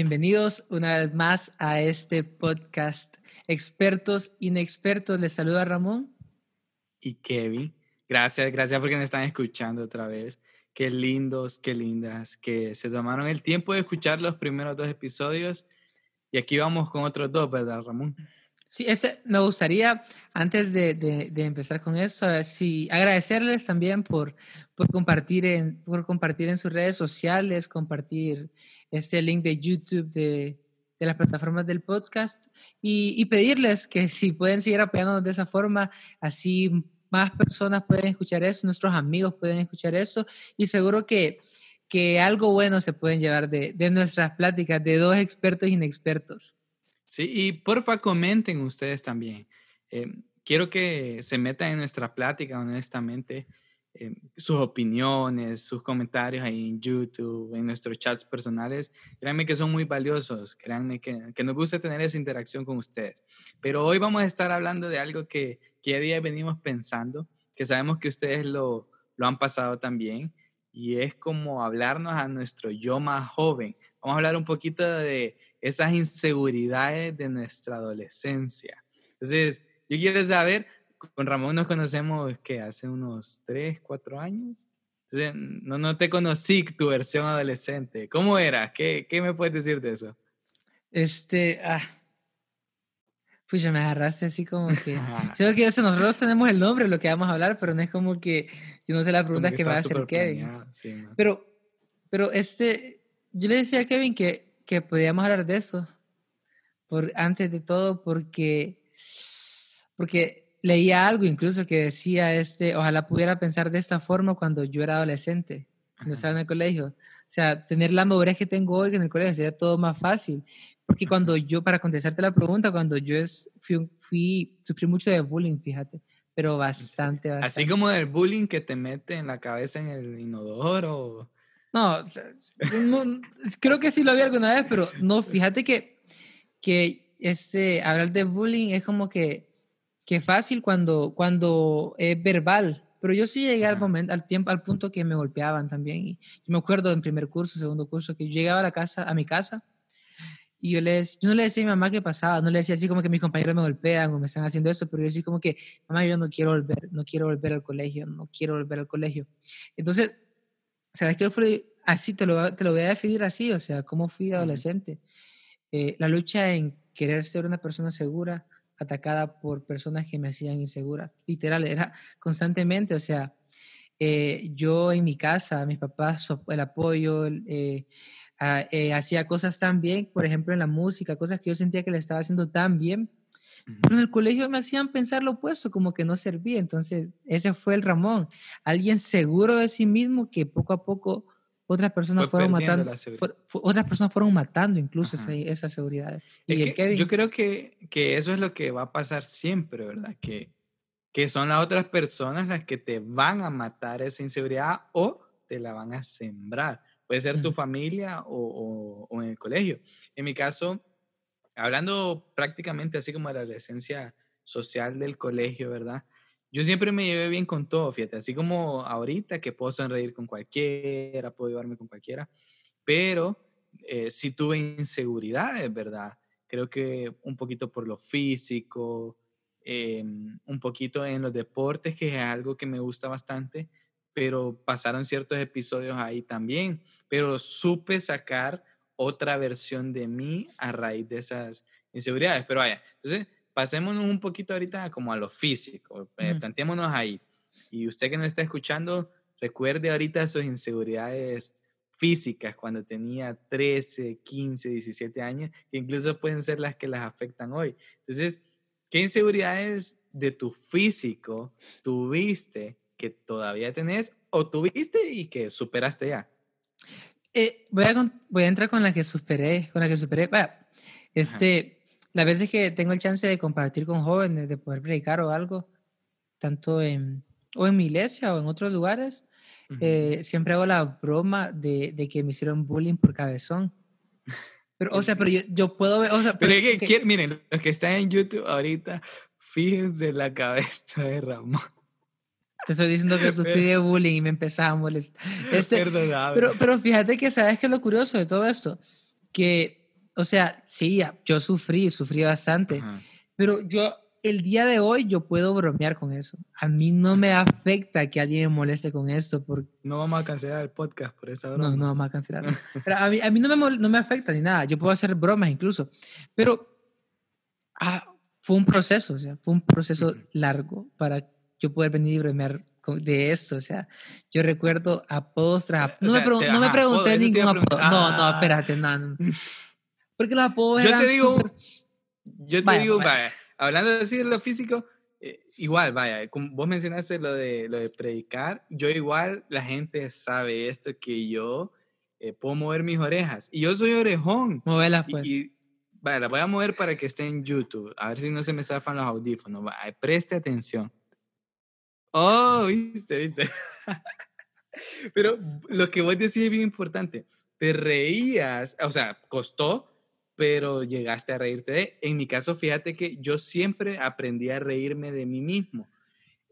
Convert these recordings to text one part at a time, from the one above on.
Bienvenidos una vez más a este podcast. Expertos, inexpertos, les saluda Ramón. Y Kevin. Gracias, gracias porque nos están escuchando otra vez. Qué lindos, qué lindas, que se tomaron el tiempo de escuchar los primeros dos episodios. Y aquí vamos con otros dos, ¿verdad, Ramón? Sí, ese, me gustaría, antes de, de, empezar con eso, sí, agradecerles también por, por, compartir en, por compartir en sus redes sociales, compartir este link de YouTube de, de las plataformas del podcast y, y, pedirles que si pueden seguir apoyándonos de esa forma, así más personas pueden escuchar eso, nuestros amigos pueden escuchar eso y seguro que, que algo bueno se pueden llevar de, de nuestras pláticas de dos expertos inexpertos. Sí, y porfa comenten ustedes también. Eh, quiero que se metan en nuestra plática honestamente Em, sus opiniones, sus comentarios ahí en YouTube, en nuestros chats personales. Créanme que son muy valiosos, créanme que, que nos gusta tener esa interacción con ustedes. Pero hoy vamos a estar hablando de algo que, que día venimos pensando, que sabemos que ustedes lo, lo han pasado también, y es como hablarnos a nuestro yo más joven. Vamos a hablar un poquito de esas inseguridades de nuestra adolescencia. Entonces, yo quiero saber, con Ramón nos conocemos que hace unos 3, 4 años. Entonces, no, no te conocí tu versión adolescente. ¿Cómo era? ¿Qué, qué me puedes decir de eso? Este, ah, pues ya me agarraste así como que. Creo que nosotros tenemos el nombre lo que vamos a hablar, pero no es como que yo no sé la pregunta que, que va a hacer Kevin. Pero, pero este, yo le decía a Kevin que, que podíamos hablar de eso. Por, antes de todo, porque, porque leía algo incluso que decía, este, ojalá pudiera pensar de esta forma cuando yo era adolescente, cuando estaba en el colegio. O sea, tener la madurez que tengo hoy en el colegio sería todo más fácil. Porque cuando yo, para contestarte la pregunta, cuando yo es, fui, fui, sufrí mucho de bullying, fíjate, pero bastante, bastante. Así como del bullying que te mete en la cabeza en el inodoro. No, creo que sí lo vi alguna vez, pero no, fíjate que, que este, hablar de bullying es como que que fácil cuando, cuando es verbal. Pero yo sí llegué al momento, al tiempo, al punto que me golpeaban también. Y yo me acuerdo en primer curso, segundo curso, que yo llegaba a la casa, a mi casa, y yo, les, yo no le decía a mi mamá qué pasaba, no le decía así como que mis compañeros me golpean o me están haciendo eso, pero yo decía como que, mamá, yo no quiero volver, no quiero volver al colegio, no quiero volver al colegio. Entonces, ¿sabes qué fue? Así, te lo, te lo voy a definir así, o sea, cómo fui adolescente. Eh, la lucha en querer ser una persona segura, atacada por personas que me hacían insegura. Literal, era constantemente, o sea, eh, yo en mi casa, mis papás, el apoyo, eh, eh, hacía cosas tan bien, por ejemplo, en la música, cosas que yo sentía que le estaba haciendo tan bien, pero en el colegio me hacían pensar lo opuesto, como que no servía. Entonces, ese fue el Ramón, alguien seguro de sí mismo que poco a poco otras personas fueron matando, otras personas fueron matando incluso esa, seguridad. Y Yo creo que, que, eso es lo que va a pasar siempre, ¿verdad? Que, que son las otras personas las que te van a matar esa inseguridad o te la van a sembrar. Puede ser tu familia o, o, en el colegio. En mi caso, hablando prácticamente así como de la adolescencia social del colegio, ¿verdad? yo siempre me llevé bien con todo, fíjate, así como ahorita que puedo sonreír con cualquiera, puedo llevarme con cualquiera, pero eh, sí tuve inseguridades, ¿verdad? Creo que un poquito por lo físico, em, un poquito en los deportes, que es algo que me gusta bastante, pero pasaron ciertos episodios ahí también, pero supe sacar otra versión de mí a raíz de esas inseguridades, pero vaya, entonces pasémonos un poquito ahorita como a lo físico, eh, planteémonos ahí. Y usted que nos está escuchando, recuerde ahorita sus inseguridades físicas cuando tenía 13, 15, 17 años, que incluso pueden ser las que las afectan hoy. Entonces, ¿qué inseguridades de tu físico tuviste que todavía tenés o tuviste y que superaste ya? Eh, voy, a, voy a entrar con la que superé, con la que superé. este, las veces que tengo el chance de compartir con jóvenes, de poder predicar o algo, tanto en, o en mi iglesia o en otros lugares, eh, siempre hago la broma de, de, que me hicieron bullying por cabezón. Pero, o sea, pero yo, yo puedo ver, o sea, pero, que, miren, los que están en YouTube ahorita, fíjense la cabeza de Ramón. Te estoy diciendo que sufrí de bullying y me empezaba a molestar. Este, pero, pero fíjate que, ¿sabes qué es lo curioso de todo esto? Que o sea, sí, yo sufrí, sufrí bastante, pero yo el día de hoy yo puedo bromear con eso. A mí no me afecta que alguien me moleste con esto. Porque... No vamos a cancelar el podcast por esa broma. No, no vamos a cancelar. a mí, a mí no, me, no me afecta ni nada. Yo puedo hacer bromas incluso. Pero ah, fue un proceso, o sea, fue un proceso largo para yo poder venir y bromear de esto. O sea, yo recuerdo apodos tras No, me, no me pregunté ningún apodo. No, no, ah. espérate, no. Porque los apodos yo Te digo, Yo te digo, vaya hablando así de lo físico, eh, igual, vaya, como vos mencionaste lo de, lo de predicar, yo igual, la gente sabe esto, que yo eh, puedo mover mis orejas. Y yo soy orejón. Movelas, pues. Y, vaya, la voy a mover para que esté en YouTube. A ver si no se me zafan los audífonos. Vaya, preste atención. Oh, viste, viste. Pero lo que vos decís es bien importante. Te reías, o sea, costó, pero llegaste a reírte de. En mi caso, fíjate que yo siempre aprendí a reírme de mí mismo.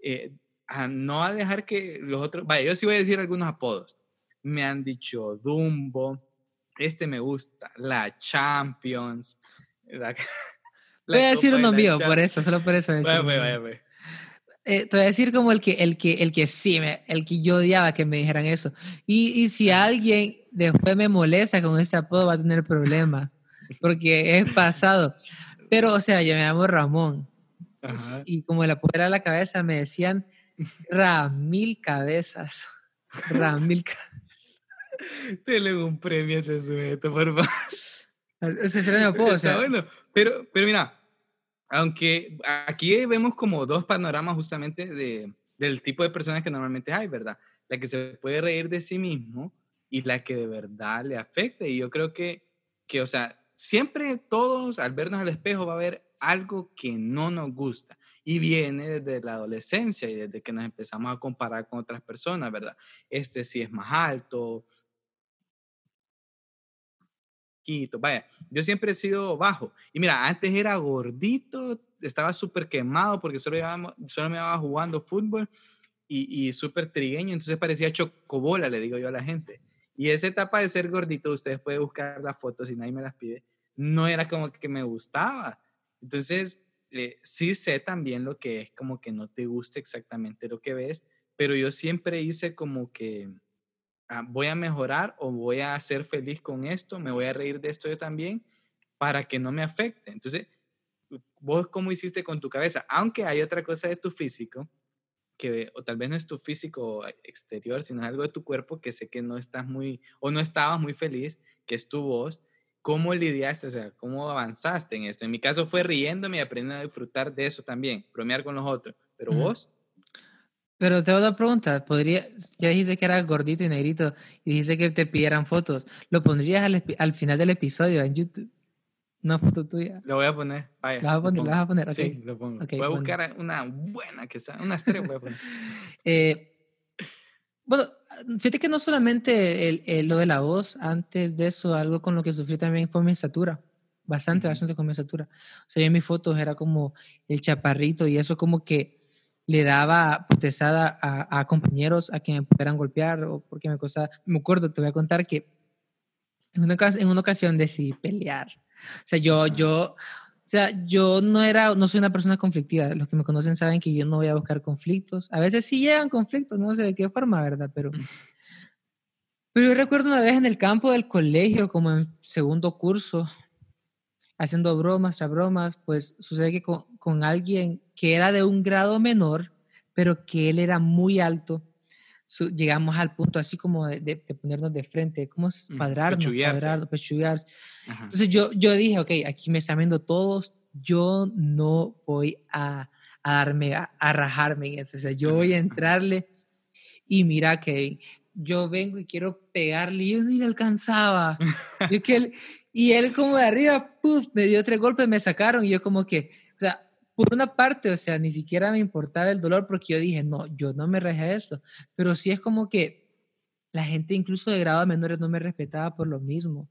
Eh, a no a dejar que los otros, vaya, yo sí voy a decir algunos apodos. Me han dicho Dumbo, este me gusta, la Champions. La, voy a decir uno mío, por eso, solo por eso. Vaya, vaya, vaya. Eh, te voy a decir como el que, el que, el que sí, me, el que yo odiaba que me dijeran eso. Y, y si alguien después me molesta con ese apodo, va a tener problemas porque es pasado. Pero, o sea, yo me llamo Ramón. Y como la puera a la cabeza, me decían Ramil Cabezas. Ramil Cabezas. Dele un premio a ese sujeto, por favor. Ese será mi apodo, o sea. bueno, pero, pero mira, aunque aquí vemos como dos panoramas justamente de, del tipo de personas que normalmente hay, ¿verdad? La que se puede reír de sí mismo y la que de verdad le afecta. Y yo creo que, que o sea, siempre todos al vernos al espejo va a haber algo que no nos gusta y viene desde la adolescencia y desde que nos empezamos a comparar con otras personas, ¿verdad? Este sí es más alto. Vaya, yo siempre he sido bajo. Y mira, antes era gordito, estaba súper quemado porque solo, solo me iba jugando fútbol y, y súper trigueño, entonces parecía chocobola, le digo yo a la gente. Y esa etapa de ser gordito, ustedes pueden buscar las fotos si nadie me las pide, no era como que me gustaba. Entonces, eh, sí sé también lo que es como que no te gusta exactamente lo que ves, pero yo siempre hice como que voy a mejorar o voy a ser feliz con esto, me voy a reír de esto yo también para que no me afecte. Entonces, vos cómo hiciste con tu cabeza, aunque hay otra cosa de tu físico que o tal vez no es tu físico exterior, sino algo de tu cuerpo que sé que no estás muy o no estabas muy feliz, que es tu voz. ¿Cómo lidiaste? O sea, ¿cómo avanzaste en esto? En mi caso fue riéndome y aprendiendo a disfrutar de eso también, bromear con los otros. Pero vos. Pero te hago una pregunta, podría, ya dijiste que eras gordito y negrito y dijiste que te pidieran fotos, ¿lo pondrías al, al final del episodio en YouTube? Una foto tuya. Lo voy a poner. Vaya, ¿La vas a poner? ¿La vas a poner? Okay. Sí, lo pongo. voy a buscar una buena que sea, una estrella voy a poner. eh, bueno, fíjate que no solamente el, el, lo de la voz, antes de eso, algo con lo que sufrí también fue mi estatura. Bastante, bastante con mi estatura. O sea, en mis fotos era como el chaparrito y eso como que le daba potesada a, a, compañeros a que me pudieran golpear o porque me costaba. Me acuerdo, te voy a contar que en una, en una ocasión decidí pelear o sea, yo, yo, o sea, yo no era, no soy una persona conflictiva. Los que me conocen saben que yo no voy a buscar conflictos. A veces sí llegan conflictos, no sé de qué forma, ¿verdad? Pero, pero yo recuerdo una vez en el campo del colegio, como en segundo curso, haciendo bromas tras bromas, pues sucede que con, con alguien que era de un grado menor, pero que él era muy alto, llegamos al punto así como de, ponernos de frente, como cuadrarnos, cuadrarnos, pechullarse. Entonces yo, yo dije, ok, aquí me están viendo todos, yo no voy a, a darme, a, rajarme en eso, o sea, yo voy a entrarle y mira que yo vengo y quiero pegarle y yo ni le alcanzaba. que él, y él como de arriba, puff, me dio tres golpes, me sacaron y yo como que, o sea, por una parte, o sea, ni siquiera me importaba el dolor porque yo dije, no, yo no me rejé esto, pero sí es como que la gente incluso de grado menores no me respetaba por lo mismo.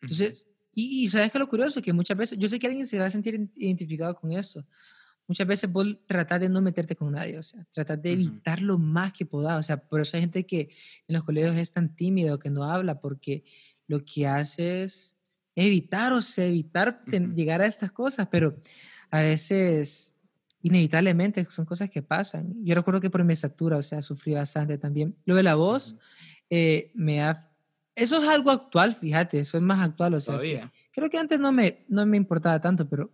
Entonces, y, sabes que lo curioso, que muchas veces, yo sé que alguien se va a sentir identificado con eso, muchas veces vos tratás de no meterte con nadie, o sea, tratás de evitar lo más que puedas, o sea, por eso hay gente que en los colegios es tan tímido, que no habla, porque lo que hace es evitar, o sea, evitar llegar a estas cosas, pero a veces inevitablemente son cosas que pasan. Yo recuerdo que por mi estatura, o sea, sufrí bastante también. Lo de la voz eh, me ha... Eso es algo actual, fíjate, eso es más actual, o sea, creo que antes no me, no me importaba tanto, pero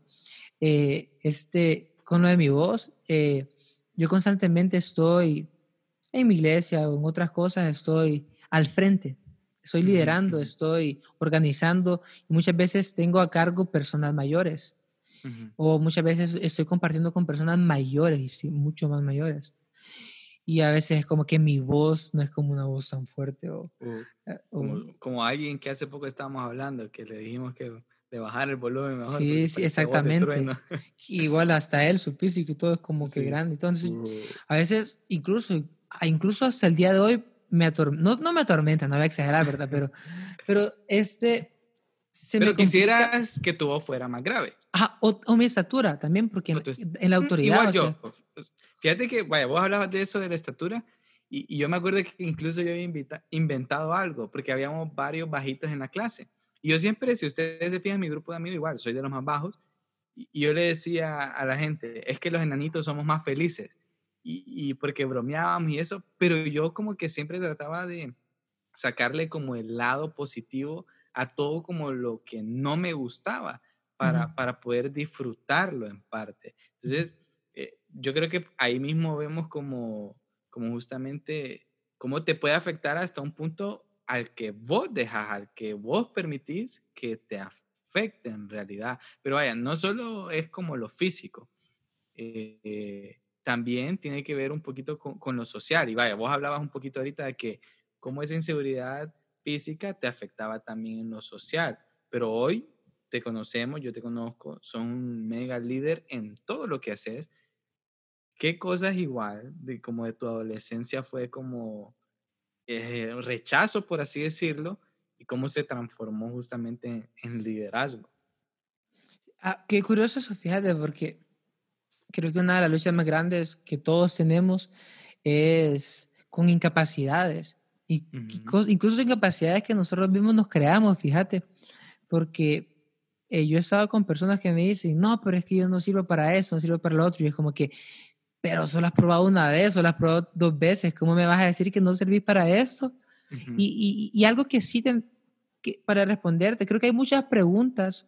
eh, este, con lo de mi voz, eh, yo constantemente estoy en mi iglesia o en otras cosas, estoy al frente, estoy liderando, estoy organizando y muchas veces tengo a cargo personas mayores o muchas veces estoy compartiendo con personas mayores y mucho más mayores. Y a veces es como que mi voz no es como una voz tan fuerte. O, eh, como, alguien que hace poco estábamos hablando, que le dijimos que de bajar el volumen mejor. Sí, sí, exactamente. Igual hasta él, su físico y todo es como que grande. Entonces, a veces, incluso, incluso hasta el día de hoy, me atormenta, no, no me atormenta, no voy a exagerar, ¿verdad? Pero, pero este, pero quisieras que tu voz fuera más grave. Ajá, o, mi estatura también, porque en, la autoridad. Igual yo. Fíjate que, vaya, vos hablabas de eso de la estatura, y, yo me acuerdo que incluso yo había inventado algo, porque habíamos varios bajitos en la clase. Y yo siempre, si ustedes se fijan, mi grupo de amigos, igual, soy de los más bajos, y, yo le decía a la gente, es que los enanitos somos más felices. Y, y porque bromeábamos y eso, pero yo como que siempre trataba de sacarle como el lado positivo a todo como lo que no me gustaba para, para poder disfrutarlo en parte. Entonces, eh, yo creo que ahí mismo vemos como, como justamente cómo te puede afectar hasta un punto al que vos dejas, al que vos permitís que te afecte en realidad. Pero vaya, no solo es como lo físico, eh, también tiene que ver un poquito con, lo social. Y vaya, vos hablabas un poquito ahorita de que cómo esa inseguridad física te afectaba también en lo social. Pero hoy te conocemos, yo te conozco, son un mega líder en todo lo que haces. ¿Qué cosas igual, de, como de tu adolescencia, fue como eh, rechazo, por así decirlo, y cómo se transformó justamente en, liderazgo? Ah, qué curioso eso, fíjate, porque creo que una de las luchas más grandes que todos tenemos es con incapacidades. Y incluso incapacidades que nosotros mismos nos creamos, fíjate, porque eh, yo he estado con personas que me dicen, no, pero es que yo no sirvo para eso, no sirvo para lo otro, y es como que, pero solo has probado una vez, solo has probado dos veces, ¿cómo me vas a decir que no serví para eso? y, y, algo que sí, te, que, para responderte, creo que hay muchas preguntas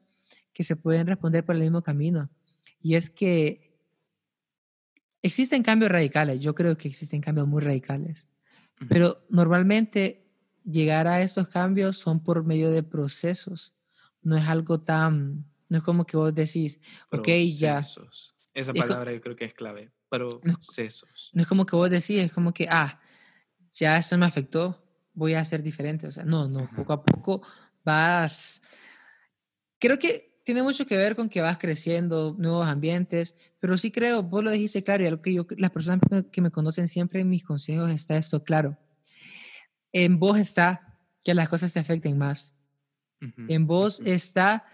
que se pueden responder por el mismo camino, y es que existen cambios radicales, yo creo que existen cambios muy radicales pero normalmente llegar a esos cambios son por medio de procesos. No es algo tan, no es como que vos decís, ok, ya. Esa palabra yo creo que es clave, procesos. No, es como que vos decís, es como que, ah, ya eso me afectó, voy a ser diferente. O sea, no, no, poco a poco vas... Creo que tiene mucho que ver con que vas creciendo, nuevos ambientes, pero sí creo, vos lo dijiste claro, y algo que yo, las personas que me conocen siempre en mis consejos está esto claro. En vos está que las cosas te afecten más. En vos está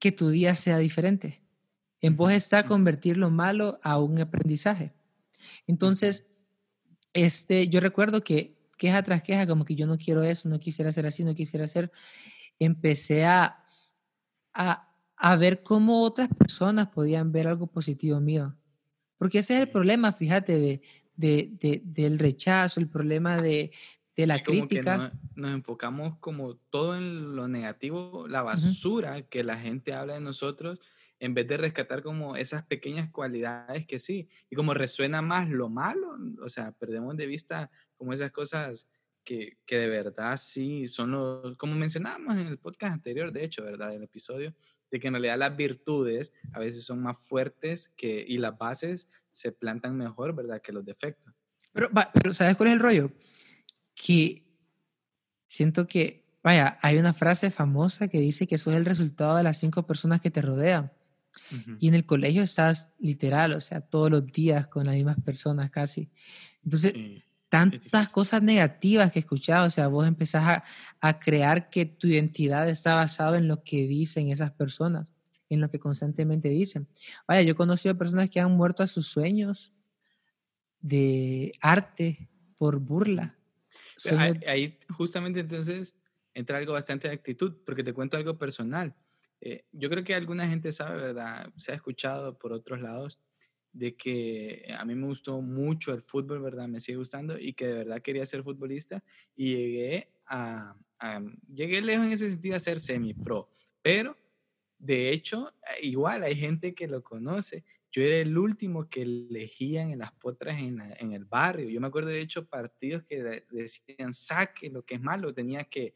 que tu día sea diferente. En vos está convertir lo malo a un aprendizaje. Entonces, este, yo recuerdo que queja tras queja, como que yo no quiero eso, no quisiera hacer así, no quisiera hacer, empecé a a, ver cómo otras personas podían ver algo positivo mío. Porque ese es el problema, fíjate, de, de, del rechazo, el problema de, de la crítica. nos enfocamos como todo en lo negativo, la basura que la gente habla de nosotros, en vez de rescatar como esas pequeñas cualidades que sí, y como resuena más lo malo, o sea, perdemos de vista como esas cosas que, que, de verdad sí son los, como mencionábamos en el podcast anterior, de hecho, ¿verdad? El episodio, de que en realidad las virtudes a veces son más fuertes que, y las bases se plantan mejor, ¿verdad? Que los defectos. Pero, pero ¿sabes cuál es el rollo? Que siento que, vaya, hay una frase famosa que dice que sos el resultado de las cinco personas que te rodean. Y en el colegio estás literal, o sea, todos los días con las mismas personas casi. Entonces, tantas cosas negativas que he escuchado, o sea, vos empezás a, a, crear que tu identidad está basada en lo que dicen esas personas, en lo que constantemente dicen. Vaya, yo he conocido personas que han muerto a sus sueños de arte por burla. Ahí, justamente entonces entra algo bastante de actitud, porque te cuento algo personal. Eh, yo creo que alguna gente sabe, ¿verdad? Se ha escuchado por otros lados de que a mí me gustó mucho el fútbol, ¿verdad? Me sigue gustando y que de verdad quería ser futbolista y llegué a, llegué lejos en ese sentido a ser semi-pro, pero de hecho, igual hay gente que lo conoce. Yo era el último que elegían en las potras en, en el barrio. Yo me acuerdo de hecho partidos que decían saque, lo que es malo, tenía que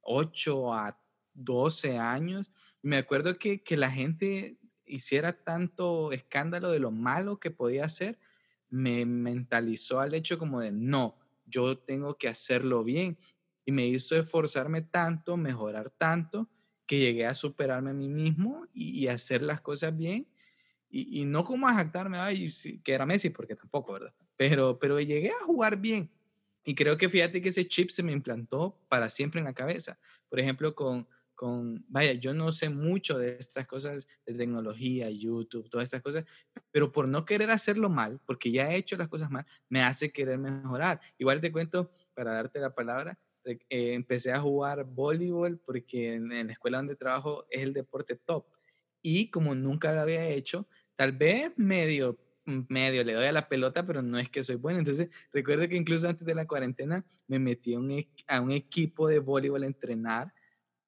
8 a 12 años. Me acuerdo que, que la gente hiciera tanto escándalo de lo malo que podía hacer, me mentalizó al hecho como de, no, yo tengo que hacerlo bien. Y me hizo esforzarme tanto, mejorar tanto, que llegué a superarme a mí mismo y, hacer las cosas bien. Y, no como a jactarme, ay, que era Messi, porque tampoco, ¿verdad? Pero, pero llegué a jugar bien. Y creo que fíjate que ese chip se me implantó para siempre en la cabeza. Por ejemplo, con, con, vaya, yo no sé mucho de estas cosas de tecnología, YouTube, todas estas cosas, pero por no querer hacerlo mal, porque ya he hecho las cosas mal, me hace querer mejorar. Igual te cuento, para darte la palabra, eh, empecé a jugar voleibol porque en, la escuela donde trabajo es el deporte top. Y como nunca lo había hecho, tal vez medio, medio le doy a la pelota, pero no es que soy bueno. Entonces, recuerdo que incluso antes de la cuarentena me metí a un, a un equipo de voleibol a entrenar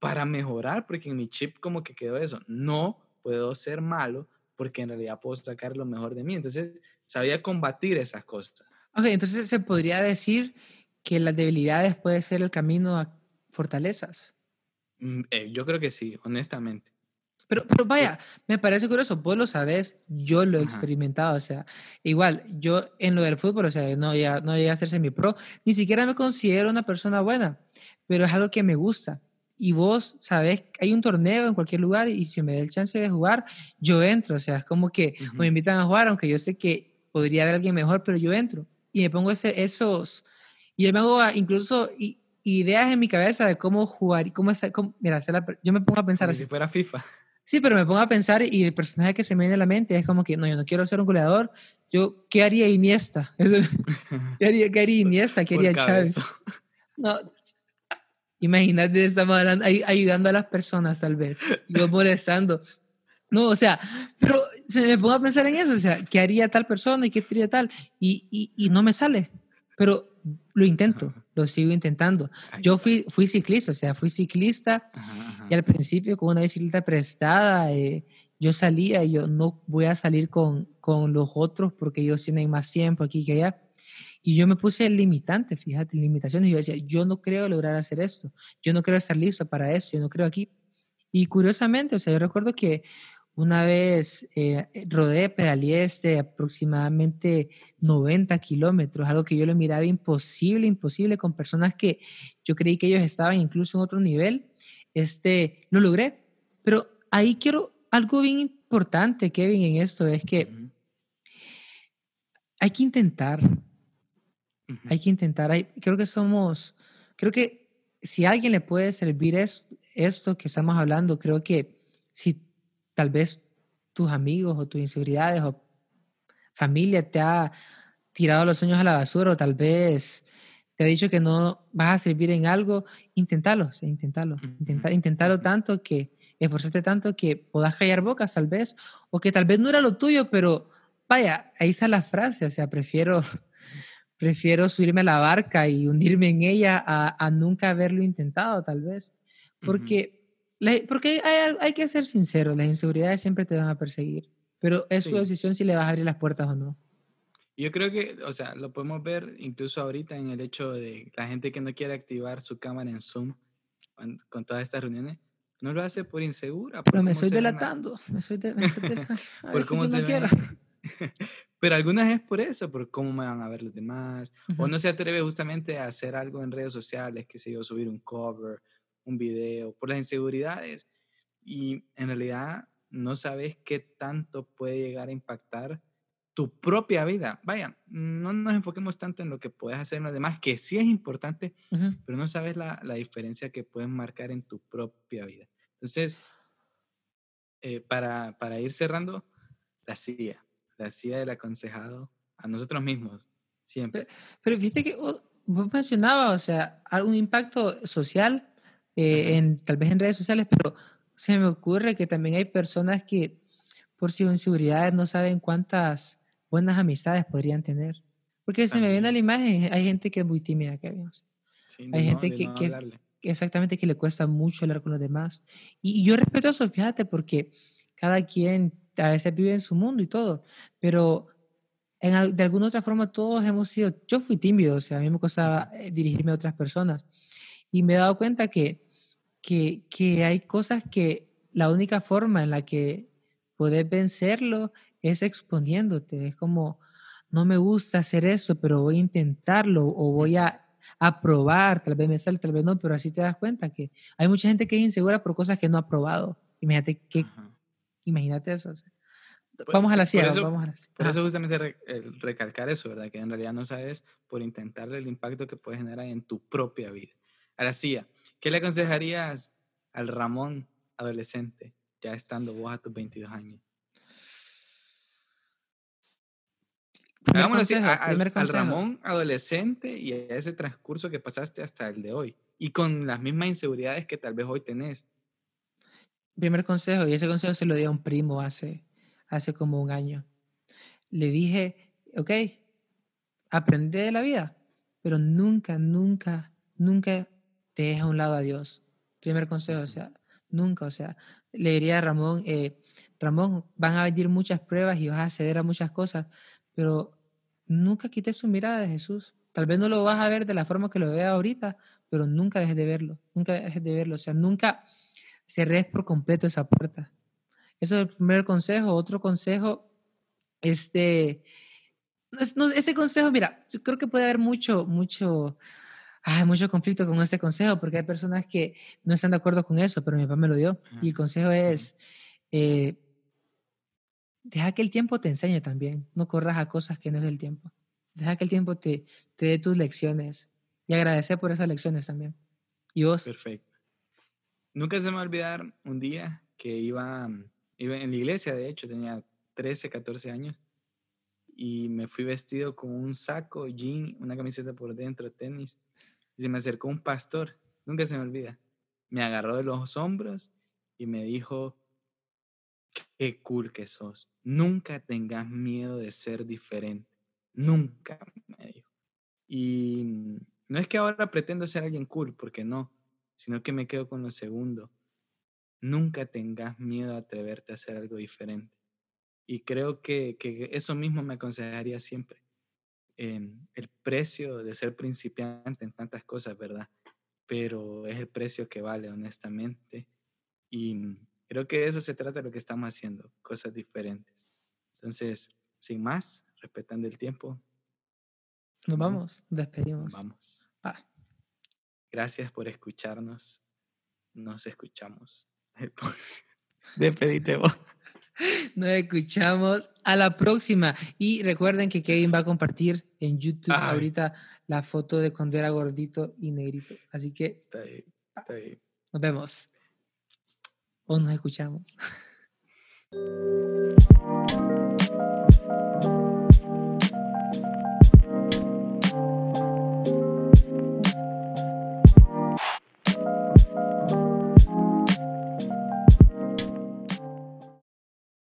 para mejorar, porque en mi chip como que quedó eso, no puedo ser malo porque en realidad puedo sacar lo mejor de mí. Entonces, sabía combatir esas cosas. Ok, entonces se podría decir que las debilidades puede ser el camino a fortalezas. Mm, eh, yo creo que sí, honestamente. Pero, pero vaya, me parece curioso, vos lo sabes, yo lo he experimentado, o sea, igual, yo en lo del fútbol, o sea, no, ya, no llegué a ser semi-pro, ni siquiera me considero una persona buena, pero es algo que me gusta y vos sabés, hay un torneo en cualquier lugar y si me da el chance de jugar, yo entro. O sea, es como que me invitan a jugar, aunque yo sé que podría haber alguien mejor, pero yo entro y me pongo ese, esos, y yo me hago incluso ideas en mi cabeza de cómo jugar y cómo, es, mira, yo me pongo a pensar así. si fuera FIFA. Sí, pero me pongo a pensar y el personaje que se me viene a la mente es como que, no, yo no quiero ser un goleador, yo, ¿qué haría Iniesta? ¿Qué haría, qué haría Iniesta? ¿Qué haría Chávez? No, Imagínate, estamos ayudando a las personas tal vez, yo molestando. No, o sea, pero se me pongo a pensar en eso, o sea, ¿qué haría tal persona y qué haría tal? Y, y, y no me sale, pero lo intento, lo sigo intentando. Yo fui, fui ciclista, o sea, fui ciclista y al principio con una bicicleta prestada, eh, yo salía y yo no voy a salir con, con los otros porque ellos tienen más tiempo aquí que allá. Y yo me puse limitante, fíjate, limitaciones. Yo decía, yo no creo lograr hacer esto, yo no creo estar listo para eso, yo no creo aquí. Y curiosamente, o sea, yo recuerdo que una vez eh, rodé, pedaleé este aproximadamente 90 kilómetros, algo que yo lo miraba imposible, imposible, con personas que yo creí que ellos estaban incluso en otro nivel. Este, lo logré. Pero ahí quiero algo bien importante, Kevin, en esto, es que hay que intentar, hay que intentar, hay, creo que somos, creo que si a alguien le puede servir esto, que estamos hablando, creo que si tal vez tus amigos o tus inseguridades o familia te ha tirado los sueños a la basura o tal vez te ha dicho que no vas a servir en algo, inténtalo, sí, inténtalo, inténtalo tanto que esforzarte tanto que puedas callar bocas tal vez, o que tal vez no era lo tuyo, pero vaya, ahí está la frase, o sea, prefiero prefiero subirme a la barca y hundirme en ella a, nunca haberlo intentado, tal vez. Porque, porque hay, que ser sincero, las inseguridades siempre te van a perseguir, pero es su decisión si le vas a abrir las puertas o no. Yo creo que, o sea, lo podemos ver incluso ahorita en el hecho de la gente que no quiere activar su cámara en Zoom con, todas estas reuniones, no lo hace por insegura. Pero me estoy delatando, me estoy, por cómo se no Pero algunas es por eso, por cómo me van a ver los demás. O no se atreve justamente a hacer algo en redes sociales, que sé yo, subir un cover, un video, por las inseguridades. Y en realidad no sabes qué tanto puede llegar a impactar tu propia vida. Vaya, no nos enfoquemos tanto en lo que puedes hacer en los demás, que sí es importante, pero no sabes la, la, diferencia que puedes marcar en tu propia vida. Entonces, eh, para, para ir cerrando, la CIA la CIA del aconsejado a nosotros mismos, siempre. Pero, viste que vos mencionabas, o sea, algún impacto social, eh, en, tal vez en redes sociales, pero se me ocurre que también hay personas que por su inseguridad no saben cuántas buenas amistades podrían tener. Porque se me viene a la imagen, hay gente que es muy tímida, que hay gente que, que, exactamente que le cuesta mucho hablar con los demás. Y, yo respeto eso, fíjate, porque cada quien a veces vive en su mundo y todo, pero en, de alguna otra forma todos hemos sido, yo fui tímido, o sea, a mí me costaba eh, dirigirme a otras personas y me he dado cuenta que, que, que hay cosas que la única forma en la que puedes vencerlo es exponiéndote, es como, no me gusta hacer eso, pero voy a intentarlo o voy a a probar, tal vez me sale, tal vez no, pero así te das cuenta que hay mucha gente que es insegura por cosas que no ha probado. Imagínate que, imagínate eso. Pues, vamos a la sierra, vamos a la Por eso justamente recalcar eso, ¿verdad? Que en realidad no sabes por intentar el impacto que puede generar en tu propia vida. Ahora sí, ¿qué le aconsejarías al Ramón adolescente, ya estando vos a tus 22 años? Hagámoslo así, al Ramón adolescente y a ese transcurso que pasaste hasta el de hoy. Y con las mismas inseguridades que tal vez hoy tenés. Primer consejo, y ese consejo se lo di a un primo hace, hace como un año. Le dije, ok, aprende de la vida, pero nunca, nunca, nunca te deja a un lado a Dios. Primer consejo, o sea, nunca, o sea, le diría a Ramón, eh, Ramón, van a venir muchas pruebas y vas a ceder a muchas cosas, pero nunca quites su mirada de Jesús. Tal vez no lo vas a ver de la forma que lo veas ahorita, pero nunca dejes de verlo, nunca dejes de verlo. O sea, nunca cerres por completo esa puerta. Eso es el primer consejo. Otro consejo, este, ese consejo, mira, yo creo que puede haber mucho, mucho, hay mucho conflicto con ese consejo, porque hay personas que no están de acuerdo con eso, pero mi papá me lo dio. Y el consejo es, eh, deja que el tiempo te enseñe también. No corras a cosas que no es el tiempo. Deja que el tiempo te, te dé tus lecciones y agradecer por esas lecciones también. Y vos. Perfecto. Nunca se me va a olvidar un día que iba, iba en la iglesia, de hecho, tenía 13, 14 años, y me fui vestido con un saco, jean, una camiseta por dentro, tenis, y se me acercó un pastor, nunca se me olvida, me agarró de los hombros y me dijo, qué cool que sos. Nunca tengas miedo de ser diferente. Nunca, me dijo. Y no es que ahora pretendo ser alguien cool, porque no, sino que me quedo con lo segundo. Nunca tengas miedo a atreverte a hacer algo diferente. Y creo que, que eso mismo me aconsejaría siempre. Em, el precio de ser principiante en tantas cosas, ¿verdad? Pero es el precio que vale, honestamente. Y Creo que de eso se trata lo que estamos haciendo, cosas diferentes. Entonces, sin más, respetando el tiempo. Nos vamos, despedimos. Vamos. Gracias por escucharnos. Nos escuchamos. Despedite vos. Nos escuchamos a la próxima. Y recuerden que Kevin va a compartir en YouTube ahorita la foto de cuando era gordito y negrito. Así que. Está bien, está bien. Nos vemos o nos escuchamos.